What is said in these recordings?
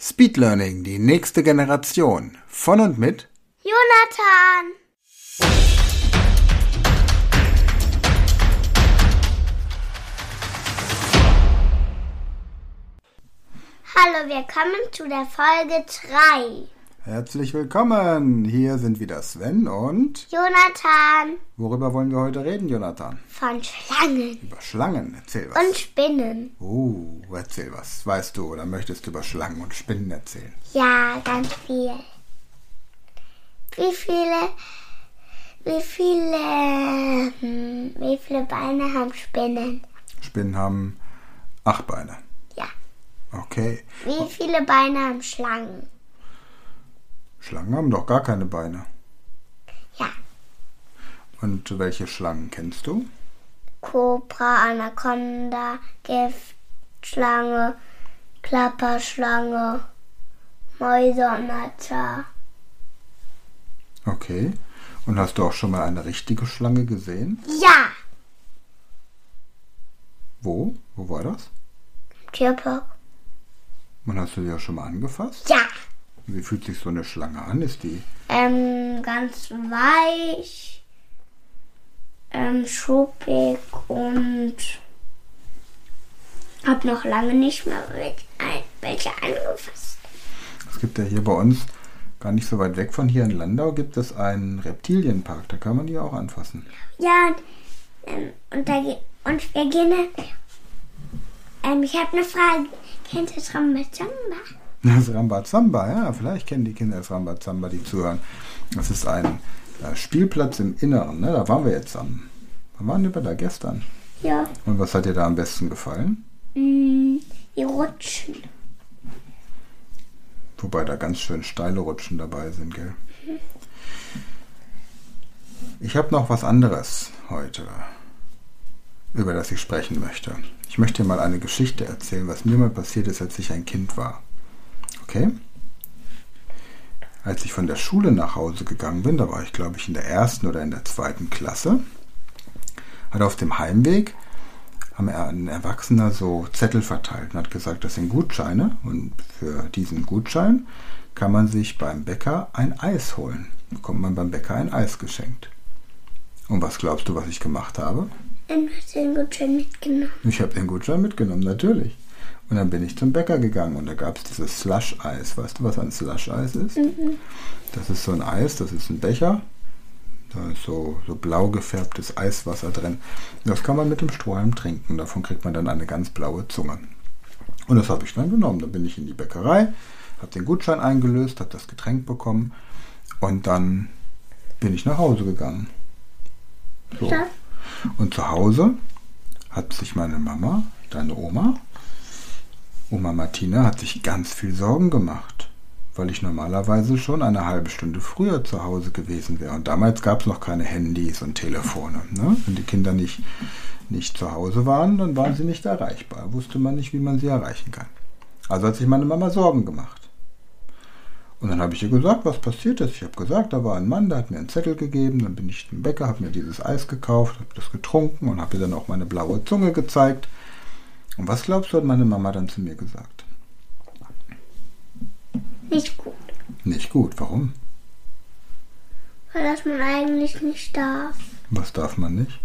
Speed Learning, die nächste Generation. Von und mit Jonathan. Hallo, willkommen zu der Folge 3. Herzlich willkommen. Hier sind wieder Sven und Jonathan worüber wollen wir heute reden, Jonathan? von Schlangen Über Schlangen. Erzähl was. und Spinnen. Oh, erzähl was. Weißt du oder möchtest du über Schlangen und Spinnen erzählen? Ja, ganz viel. Wie viele, wie viele, hm, wie viele Beine haben Spinnen? Spinnen haben acht Beine. Ja. Okay. Wie viele Beine haben Schlangen? Schlangen haben doch gar keine Beine. Ja. Und welche Schlangen kennst du? Kobra, Anaconda, Giftschlange, Klapperschlange, Mäuse und Natter. Okay. Und hast du auch schon mal eine richtige Schlange gesehen? Ja, Wo? Wo war das? Tierpark. Und hast du die auch schon mal angefasst? Ja. Wie fühlt sich so eine Schlange an? Ist die Ähm, ganz weich, ähm, schuppig und hab noch lange nicht mehr welche, angefasst. Es gibt ja hier bei uns, gar nicht so weit weg von hier in Landau, gibt es einen Reptilienpark. Da kann man die auch anfassen. Ja, und, ähm, und, da, und wir gehen. Ähm, ich habe eine Frage. Kennt ihr Rambazamba? Das Rambazamba, ja, vielleicht kennen die Kinder das Rambazamba, die zuhören. Das ist ein äh, Spielplatz im Inneren, ne? da waren wir jetzt am. Wann waren wir da gestern? Ja. Und was hat dir da am besten gefallen? Mm, die rutschen. Wobei da ganz schön steile Rutschen dabei sind, gell? Ich habe noch was anderes heute, über das ich sprechen möchte. Ich möchte dir mal eine Geschichte erzählen, was mir mal passiert ist, als ich ein Kind war. Okay? Als ich von der Schule nach Hause gegangen bin, da war ich glaube ich in der ersten oder in der zweiten Klasse, hat auf dem Heimweg haben er ein Erwachsener so Zettel verteilt und hat gesagt, das sind Gutscheine und für diesen Gutschein kann man sich beim Bäcker ein Eis holen. Bekommt man beim Bäcker ein Eis geschenkt. Und was glaubst du, was ich gemacht habe? Hast du den Gutschein mitgenommen. Ich habe den Gutschein mitgenommen, natürlich. Und dann bin ich zum Bäcker gegangen und da gab es dieses Slush-Eis. Weißt du, was ein Slush-Eis ist? Das ist so ein Eis, das ist ein Becher. Da ist so, so blau gefärbtes Eiswasser drin. Das kann man mit dem Strohhalm trinken. Davon kriegt man dann eine ganz blaue Zunge. Und das habe ich dann genommen. Dann bin ich in die Bäckerei, habe den Gutschein eingelöst, habe das Getränk bekommen und dann bin ich nach Hause gegangen. So. Und zu Hause hat sich meine Mama, deine Oma, Oma Martina, hat sich ganz viel Sorgen gemacht, weil ich normalerweise schon eine halbe Stunde früher zu Hause gewesen wäre. Und damals gab es noch keine Handys und Telefone. Ne? Wenn die Kinder nicht, nicht zu Hause waren, dann waren sie nicht erreichbar. Wusste man nicht, wie man sie erreichen kann. Also hat sich meine Mama Sorgen gemacht. Und dann habe ich ihr gesagt, was passiert ist. Ich habe gesagt, da war ein Mann, der hat mir einen Zettel gegeben. Dann bin ich zum Bäcker, habe mir dieses Eis gekauft, habe das getrunken und habe ihr dann auch meine blaue Zunge gezeigt. Und was glaubst du, hat meine Mama dann zu mir gesagt? Nicht gut. Nicht gut. Warum? Weil das man eigentlich nicht darf. Was darf man nicht?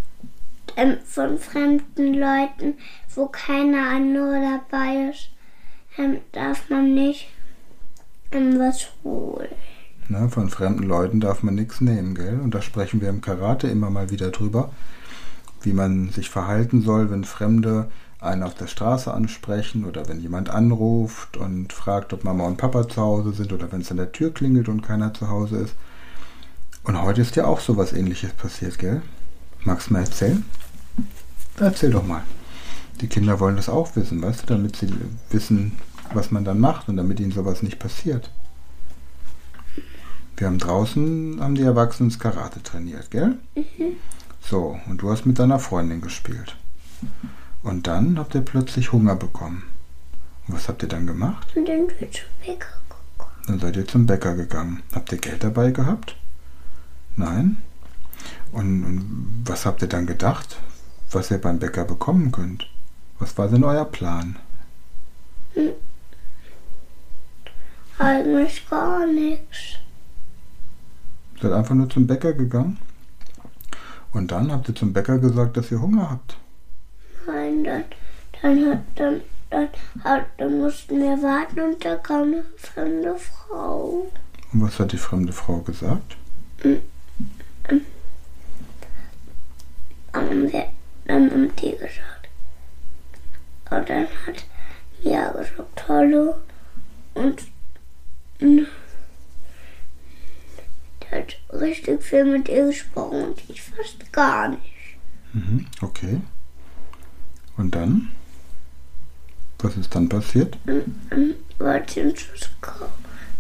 Ähm, von fremden Leuten, wo keine andere dabei ist, ähm, darf man nicht ähm, was holen. Na, von fremden Leuten darf man nichts nehmen, gell? Und da sprechen wir im Karate immer mal wieder drüber, wie man sich verhalten soll, wenn Fremde einen auf der Straße ansprechen oder wenn jemand anruft und fragt, ob Mama und Papa zu Hause sind oder wenn es an der Tür klingelt und keiner zu Hause ist. Und heute ist ja auch so was ähnliches passiert, gell? Magst du mal erzählen? Erzähl doch mal. Die Kinder wollen das auch wissen, weißt du, damit sie wissen, was man dann macht und damit ihnen sowas nicht passiert. Wir haben draußen, haben die Erwachsenen das Karate trainiert, gell? So, und du hast mit deiner Freundin gespielt. Und dann habt ihr plötzlich Hunger bekommen. Und was habt ihr dann gemacht? Und dann wird zum Bäcker gekommen. Dann seid ihr zum Bäcker gegangen. Habt ihr Geld dabei gehabt? Nein? Und, und was habt ihr dann gedacht, was ihr beim Bäcker bekommen könnt? Was war denn euer Plan? Eigentlich gar nichts. Seid einfach nur zum Bäcker gegangen? Und dann habt ihr zum Bäcker gesagt, dass ihr Hunger habt. Nein, dann, dann, hat, dann, dann, hat, dann mussten wir warten und da kam eine fremde Frau. Und was hat die fremde Frau gesagt? Haben wir dann um die gesagt. Und dann hat Mia gesagt, hallo. Und mm, der hat richtig viel mit ihr gesprochen und ich fast gar nicht. Mhm, okay. Und dann? Was ist dann passiert? Wollte uns was kau-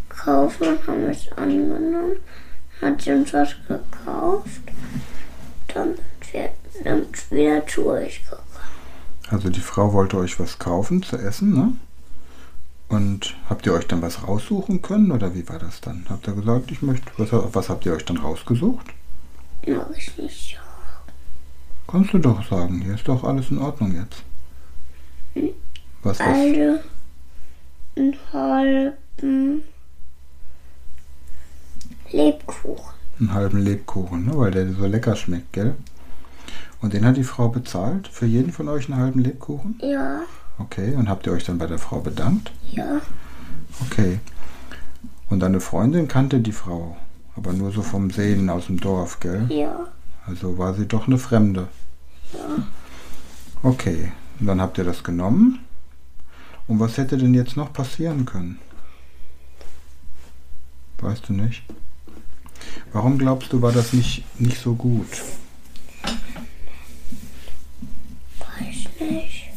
kaufen, haben es angenommen, hat sie uns was gekauft, dann sind wir wieder zu euch gekommen. Also die Frau wollte euch was kaufen zu essen, ne? Und habt ihr euch dann was raussuchen können oder wie war das dann? Habt ihr gesagt, ich möchte, was, was habt ihr euch dann rausgesucht? Mag ich nicht so. Kannst du doch sagen, hier ist doch alles in Ordnung jetzt. Was, was? Also einen halben Lebkuchen. Einen halben Lebkuchen, ne? weil der so lecker schmeckt, gell? Und den hat die Frau bezahlt? Für jeden von euch einen halben Lebkuchen? Ja, Okay, und habt ihr euch dann bei der Frau bedankt? ja, Okay. Und deine Freundin kannte die Frau, aber nur so vom Sehen aus dem Dorf, gell? ja, Also war sie doch eine Fremde. ja. Okay, und dann habt ihr das genommen. Und was hätte denn jetzt noch passieren können? Weißt du nicht? Warum glaubst du, war das nicht, nicht so gut? Weiß nicht.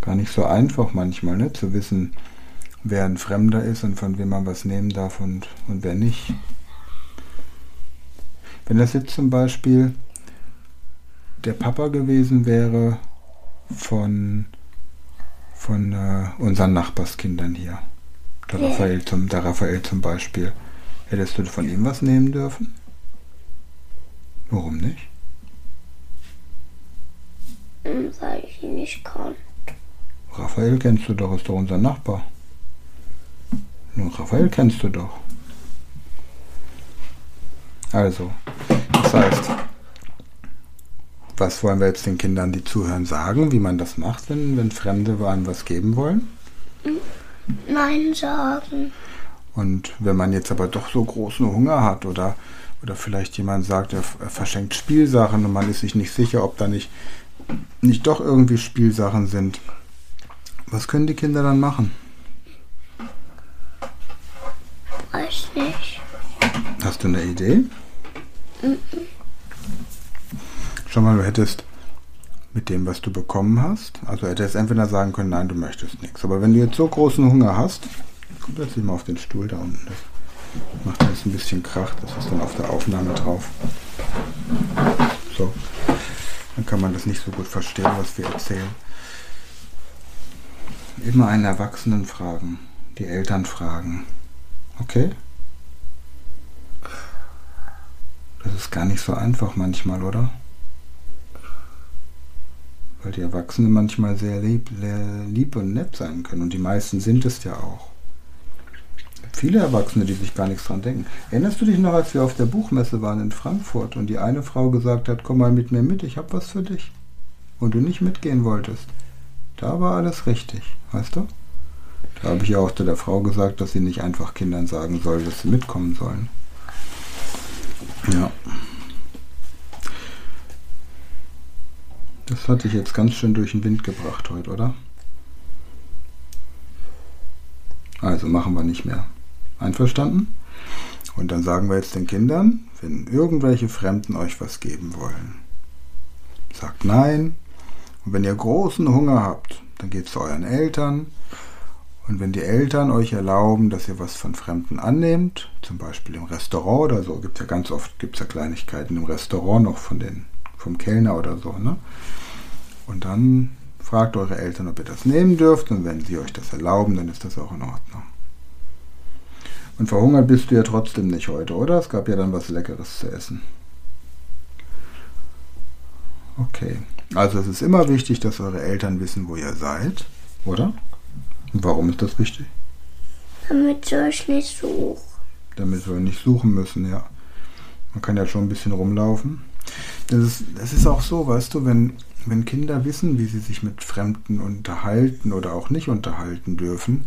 Gar nicht so einfach manchmal, ne? Zu wissen, wer ein Fremder ist und von wem man was nehmen darf und, und wer nicht. Wenn das jetzt zum Beispiel der Papa gewesen wäre von, von äh, unseren Nachbarskindern hier, der Ja. Raphael, zum, der Raphael zum Beispiel, hättest du von ihm was nehmen dürfen? Warum nicht? Hm, Weil ich ihn nicht kann. Raphael kennst du doch, ist doch unser Nachbar. Nur Raphael kennst du doch. Also, das heißt, was wollen wir jetzt den Kindern, die zuhören, sagen, wie man das macht, wenn, wenn Fremde einem was geben wollen? Nein sagen. Und wenn man jetzt aber doch so großen Hunger hat oder, oder vielleicht jemand sagt, er, er verschenkt Spielsachen und man ist sich nicht sicher, ob da nicht, nicht doch irgendwie Spielsachen sind, was können die Kinder dann machen? Weiß nicht. Hast du eine Idee? Schau mal, du hättest mit dem, was du bekommen hast, also hättest entweder sagen können, nein, du möchtest nichts. Aber wenn du jetzt so großen Hunger hast, komm jetzt mal auf den Stuhl da unten. Das macht jetzt ein bisschen Krach, das ist dann auf der Aufnahme drauf. So, dann kann man das nicht so gut verstehen, was wir erzählen. Immer einen Erwachsenen fragen, die Eltern fragen. Okay? Das ist gar nicht so einfach manchmal, oder? Weil die Erwachsenen manchmal sehr lieb, lieb und nett sein können. Und die meisten sind es ja auch. Viele Erwachsene, die sich gar nichts dran denken. Erinnerst du dich noch, als wir auf der Buchmesse waren in Frankfurt und die eine Frau gesagt hat, komm mal mit mir mit, ich habe was für dich. Und du nicht mitgehen wolltest. Da war alles richtig, weißt du? Da habe ich ja auch der Frau gesagt, dass sie nicht einfach Kindern sagen soll, dass sie mitkommen sollen. Ja. Das hatte ich jetzt ganz schön durch den Wind gebracht heute, oder? Also machen wir nicht mehr. Einverstanden? Und dann sagen wir jetzt den Kindern, wenn irgendwelche Fremden euch was geben wollen, sagt nein. Und wenn ihr großen Hunger habt, dann geht zu euren Eltern. Und wenn die Eltern euch erlauben, dass ihr was von Fremden annehmt, zum Beispiel im Restaurant oder so, gibt es ja ganz oft gibt's ja Kleinigkeiten im Restaurant noch von den, vom Kellner oder so, ne? Und dann fragt eure Eltern, ob ihr das nehmen dürft. Und wenn sie euch das erlauben, dann ist das auch in Ordnung. Und verhungert bist du ja trotzdem nicht heute, oder? Es gab ja dann was Leckeres zu essen. Okay. Also es ist immer wichtig, dass eure Eltern wissen, wo ihr seid, oder? Warum ist das wichtig? damit wir euch nicht suchen. damit wir nicht suchen müssen, ja. Man kann ja schon ein bisschen rumlaufen. Das ist, das ist auch so, weißt du, wenn, wenn Kinder wissen, wie sie sich mit Fremden unterhalten oder auch nicht unterhalten dürfen,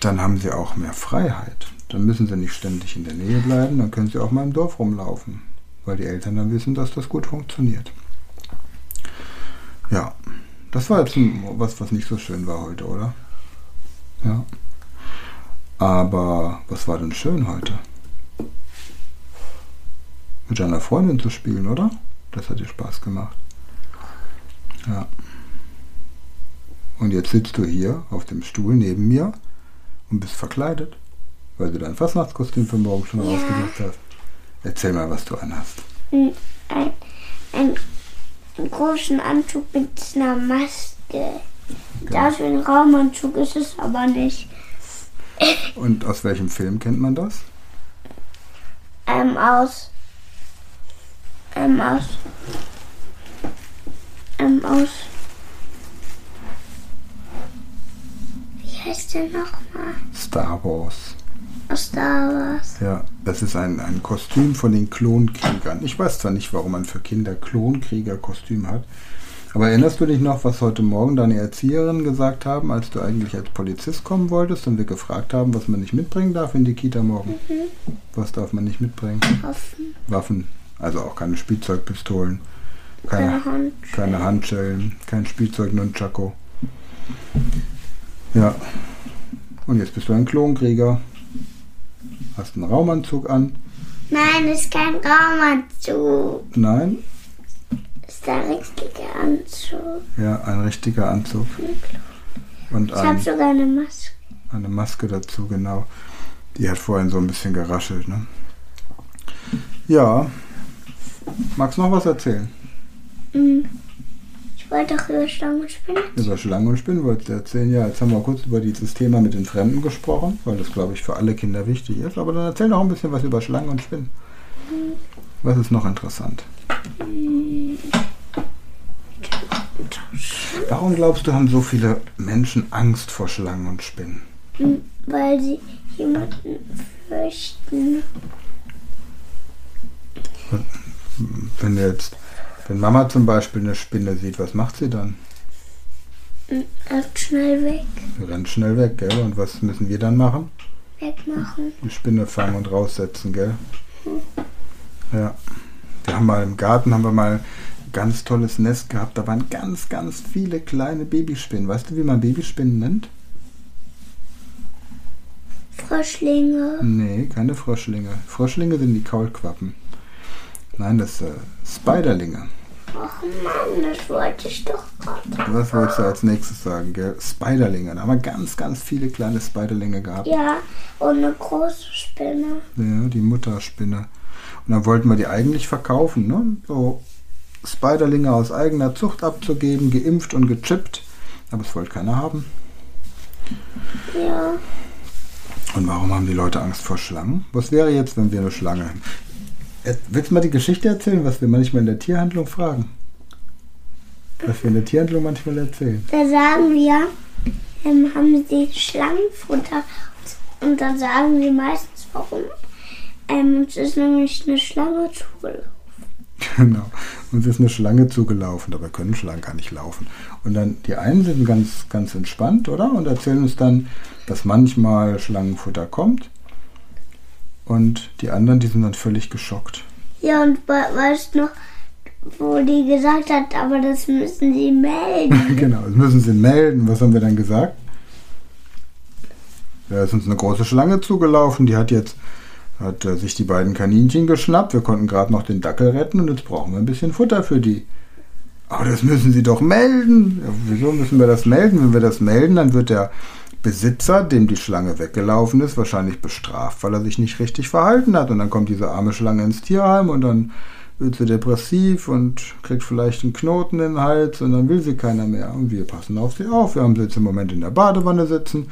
dann haben sie auch mehr Freiheit. Dann müssen sie nicht ständig in der Nähe bleiben, dann können sie auch mal im Dorf rumlaufen, weil die Eltern dann wissen, dass das gut funktioniert. Ja, das war jetzt was, was nicht so schön war heute, oder? Ja. Aber was war denn schön heute? Mit deiner Freundin zu spielen, oder? Das hat dir Spaß gemacht. Ja. Und jetzt sitzt du hier auf dem Stuhl neben mir und bist verkleidet, weil du dein Fastnachtskostüm für morgen schon Ja. ausgesucht hast. Erzähl mal, was du anhast. Ein, ein, ein, einen großen Anzug mit einer Maske. Das wie ein Raumanzug ist es aber nicht. Und aus welchem Film kennt man das? Ähm, aus. Ähm, aus. Ähm, aus. Wie heißt der nochmal? Star Wars. Star Wars. Ja, das ist ein, ein Kostüm von den Klonkriegern. Ich weiß zwar nicht, warum man für Kinder Klonkrieger-Kostüm hat, aber erinnerst du dich noch, was heute Morgen deine Erzieherin gesagt haben, als du eigentlich als Polizist kommen wolltest und wir gefragt haben, was man nicht mitbringen darf in die Kita morgen? Was darf man nicht mitbringen? Offen. Waffen, also auch keine Spielzeugpistolen, keine, Keine Hand. keine Handschellen, kein Spielzeug Nunchako. Ja. Und jetzt bist du ein Klonkrieger. Hast einen Raumanzug an. Nein, ist kein Raumanzug. Nein, Ist ein richtiger Anzug. ja, ein richtiger Anzug. Und Ich habe sogar eine Maske. eine Maske dazu, genau. Die hat vorhin so ein bisschen geraschelt, ne? Ja. Magst du noch was erzählen? Hm. Ich wollte doch über Stangen spinnen. Über Schlangen und Spinnen wolltest du erzählen. Ja, jetzt haben wir kurz über dieses Thema mit den Fremden gesprochen, weil das, glaube ich, für alle Kinder wichtig ist. Aber dann erzähl noch ein bisschen was über Schlangen und Spinnen. Was ist noch interessant? Warum glaubst du, haben so viele Menschen Angst vor Schlangen und Spinnen? Hm, Weil sie jemanden fürchten. Wenn jetzt, wenn Mama zum Beispiel eine Spinne sieht, was macht sie dann? Hm, Läuft schnell weg. Sie rennt schnell weg, gell? Und was müssen wir dann machen? Wegmachen. Die Spinne fangen und raussetzen, gell? Ja. Wir haben mal im Garten haben wir mal ein ganz tolles Nest gehabt. Da waren ganz, ganz viele kleine Babyspinnen. Weißt du, wie man Babyspinnen nennt? Froschlinge. Nee, keine Froschlinge. Froschlinge sind die Kaulquappen. Nein, das äh, Spiderlinge. Ach Mann, das wollte ich doch gerade. Was wolltest du als nächstes sagen, gell? Spiderlinge. Da haben wir ganz, ganz viele kleine Spiderlinge gehabt. Ja, und eine große Spinne. Ja, die Mutterspinne. Und dann wollten wir die eigentlich verkaufen, ne? So Spiderlinge aus eigener Zucht abzugeben, geimpft und gechippt. Aber es wollte keiner haben. Ja. Und warum haben die Leute Angst vor Schlangen? Was wäre jetzt, wenn wir eine Schlange hätten? Äh, Willst du mal die Geschichte erzählen, was wir manchmal in der Tierhandlung fragen? Was wir in der Tierhandlung manchmal erzählen. Da sagen wir, ähm, haben sie Schlangenfutter. Und dann sagen sie meistens, warum. Ähm, uns ist nämlich eine Schlange zugelaufen. Genau. Uns ist eine Schlange zugelaufen, dabei können Schlangen gar nicht laufen. Und dann, die einen sind ganz, ganz entspannt, oder? Und erzählen uns dann, dass manchmal Schlangenfutter kommt. Und die anderen, die sind dann völlig geschockt. Ja, und we weißt noch, wo die gesagt hat, aber das müssen sie melden. genau, das müssen sie melden. Was haben wir dann gesagt? Da ist uns eine große Schlange zugelaufen, die hat jetzt hat äh, sich die beiden Kaninchen geschnappt. Wir konnten gerade noch den Dackel retten und jetzt brauchen wir ein bisschen Futter für die. Aber das müssen sie doch melden. Ja, wieso müssen wir das melden? Wenn wir das melden, dann wird der Besitzer, dem die Schlange weggelaufen ist, wahrscheinlich bestraft, weil er sich nicht richtig verhalten hat. Und dann kommt diese arme Schlange ins Tierheim und dann wird sie depressiv und kriegt vielleicht einen Knoten in den Hals und dann will sie keiner mehr. Und wir passen auf sie auf. Wir haben sie jetzt im Moment in der Badewanne sitzen.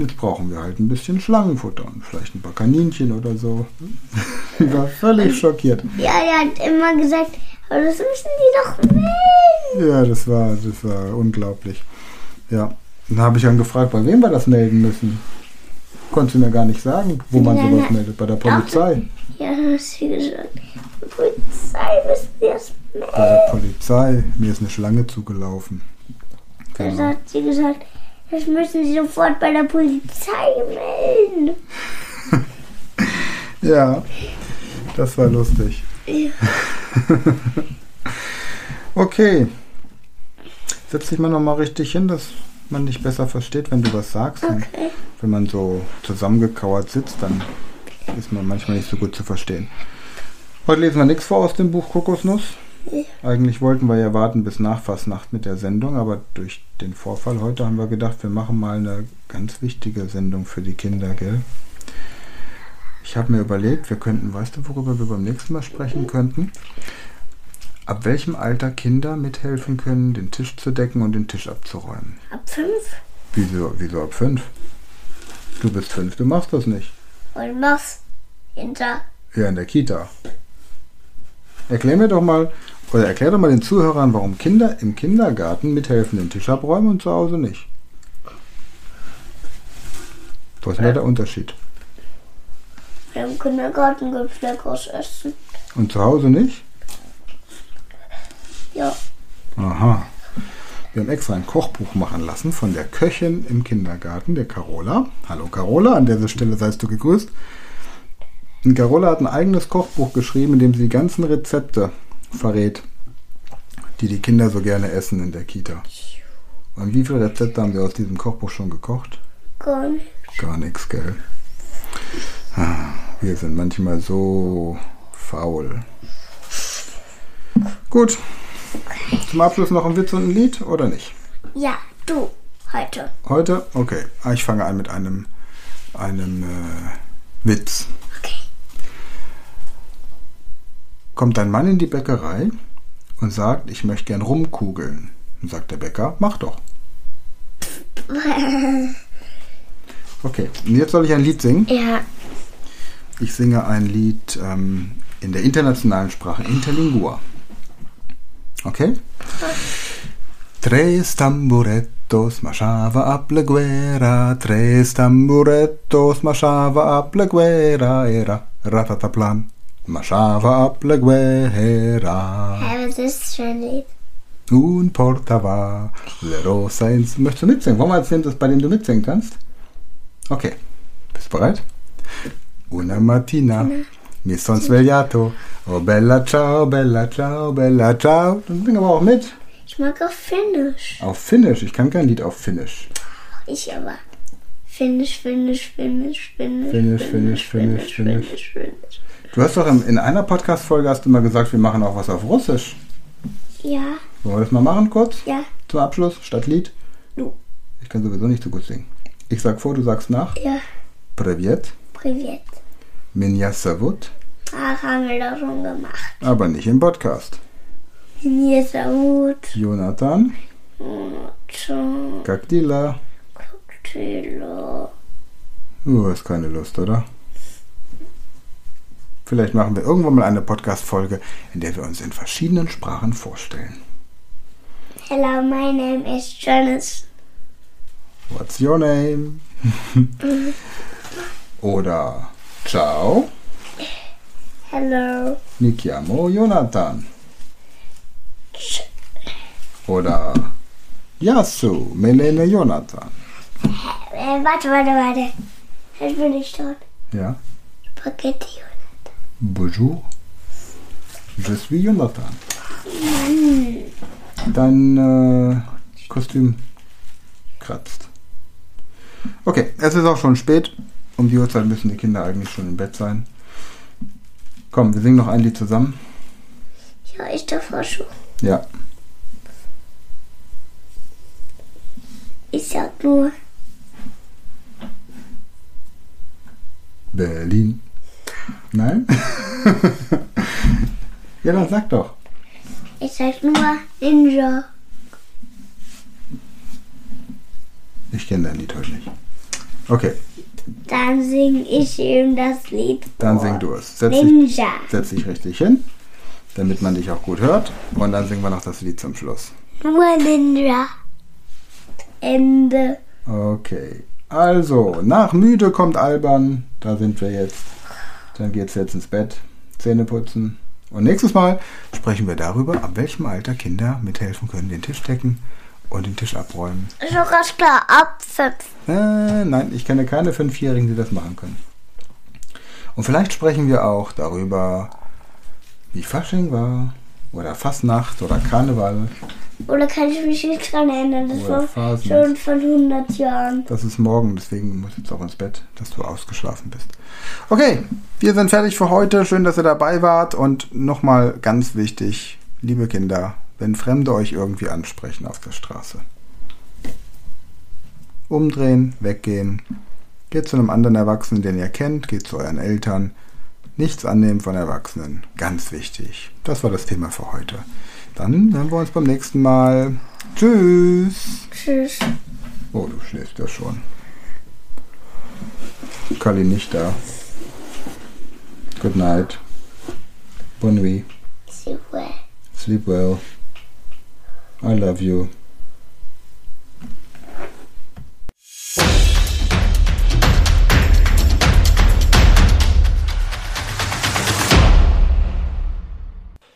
Jetzt brauchen wir halt ein bisschen Schlangenfutter und vielleicht ein paar Kaninchen oder so. Sie war völlig schockiert. Ja, er hat immer gesagt, aber das müssen die doch melden. Ja, das war, das war unglaublich. Ja. Dann habe ich dann gefragt, bei wem wir das melden müssen. Konntest du mir gar nicht sagen, wo man Nein, sowas nein. meldet. Bei der Polizei. Ja, hast du gesagt. Polizei müssen das melden. Bei der Polizei. Mir ist eine Schlange zugelaufen. Da Genau. hat sie gesagt, das müssen Sie sofort bei der Polizei melden. Ja, das war lustig. Ja. Okay. Setz dich mal nochmal richtig hin, dass man dich besser versteht, wenn du was sagst. Okay. Wenn man so zusammengekauert sitzt, dann ist man manchmal nicht so gut zu verstehen. Heute lesen wir nichts vor aus dem Buch Kokosnuss. Eigentlich wollten wir ja warten bis nach Fastnacht mit der Sendung, aber durch den Vorfall heute haben wir gedacht, wir machen mal eine ganz wichtige Sendung für die Kinder, gell? Ich habe mir überlegt, wir könnten, weißt du, worüber wir beim nächsten Mal sprechen könnten? Ab welchem Alter Kinder mithelfen können, den Tisch zu decken und den Tisch abzuräumen? Ab fünf Wieso, wieso ab fünf? Du bist fünf, du machst das nicht. und was hinter. Ja, in der Kita. Erklär mir doch mal, oder erklär doch mal den Zuhörern, warum Kinder im Kindergarten mithelfen, den Tisch abräumen und zu Hause nicht. Was ist denn da der Unterschied? Im Kindergarten gibt es leckeres Essen. Und zu Hause nicht? Ja. Aha. Wir haben extra ein Kochbuch machen lassen von der Köchin im Kindergarten, der Carola. Hallo Carola, an dieser Stelle seist du gegrüßt. Und Carola hat ein eigenes Kochbuch geschrieben, in dem sie die ganzen Rezepte verrät, die die Kinder so gerne essen in der Kita. Und wie viele Rezepte haben sie aus diesem Kochbuch schon gekocht? Gar nicht. Gar nichts, gell? Ah, Wir sind manchmal so faul. Gut. Zum Abschluss noch ein Witz und ein Lied oder nicht? Ja, du. Heute. Heute? Okay. Ah, Ich fange an mit einem, einem äh, Witz. Okay. Kommt ein Mann in die Bäckerei und sagt, ich möchte gern rumkugeln. Dann sagt der Bäcker, mach doch. Okay, und jetzt soll ich ein Lied singen. Ja. Ich singe ein Lied ähm, in der internationalen Sprache, Interlingua. Okay? Tres tamburettos marchava ab la guerra, tres tamburettos marchava ab la guerra, era ratataplan, marchava ab la guerra. Ja, was ist? Un portava le rosa ins... Möchtest du mitsingen? Wollen wir jetzt nehmen, das bei dem du mitsingen kannst? Okay. Bist du bereit? Una mattina mi son svegliato. Oh bella ciao, bella ciao, bella ciao. Dann sing aber auch mit. Ich mag auch Finnisch. Auf Finnisch. Ich kann kein Lied auf Finnisch. Ich aber. Finnisch, Finnisch, Finnisch, Finnisch. Finnisch, Finnisch, Finnisch, Finnisch. Finnisch, Finnisch. Du hast doch in, in einer Podcast-Folge hast du mal gesagt, wir machen auch was auf Russisch. Ja, Wollen wir das mal machen kurz? ja, Zum Abschluss, statt Lied? du. Ich kann sowieso nicht so gut singen. Ich sag vor, du sagst nach. Ja, Привет. Privet. Меня зовут. Ach, haben wir doch schon gemacht. Aber nicht im Podcast. Hier ist er gut. Jonathan, Schon. как дела? Cocktail. Du hast keine Lust, oder? Vielleicht machen wir irgendwann mal eine Podcast-Folge, in der wir uns in verschiedenen Sprachen vorstellen. Hello, my name is Janice. What's your name? Oder Ciao, Hello. mi chiamo Jonathan. Oder Yasu, Melene Jonathan. Äh, warte, warte, warte. Jetzt bin ich dort. Ja. Spaghetti. Bonjour. Je suis Jonathan. Dein äh, Kostüm kratzt. Okay, es ist auch schon spät. Um die Uhrzeit müssen die Kinder eigentlich schon im Bett sein. Komm, wir singen noch ein Lied zusammen. Ja, ich davor schon. Ja. Ich sag nur. Berlin. Nein? ja, dann sag doch. Ich sag nur Ninja. Ich kenne dein Lied heute nicht. Okay, Dann sing ich ihm das Lied. dann vor. sing du es. Setz dich, Ninja. setz dich richtig hin, damit man dich auch gut hört. Und dann singen wir noch das Lied zum Schluss. Nur Ninja. Ende. Okay. Also, nach müde kommt albern. Da sind wir jetzt. Dann geht's jetzt ins Bett. Zähne putzen. Und nächstes Mal sprechen wir darüber, ab welchem Alter Kinder mithelfen können, den Tisch decken und den Tisch abräumen. Ist doch ganz klar, ab fünf. Äh, nein, ich kenne keine Fünfjährigen, die das machen können. Und vielleicht sprechen wir auch darüber, wie Fasching war, oder Fastnacht, oder Karneval. Oder kann ich mich nicht dran erinnern? Das Oder war Phasen. schon von 100 Jahren. Das ist morgen, deswegen muss jetzt auch ins Bett, dass du ausgeschlafen bist. Okay, wir sind fertig für heute. Schön, dass ihr dabei wart. Und nochmal ganz wichtig, liebe Kinder, wenn Fremde euch irgendwie ansprechen auf der Straße. Umdrehen, weggehen. Geht zu einem anderen Erwachsenen, den ihr kennt, geht zu euren Eltern. Nichts annehmen von Erwachsenen. Ganz wichtig. Das war das Thema für heute. Dann hören wir uns beim nächsten Mal. Tschüss. Tschüss. Oh, du schläfst ja schon. Kali nicht da. Good night. Bonne nuit. Super. Sleep well. I love you.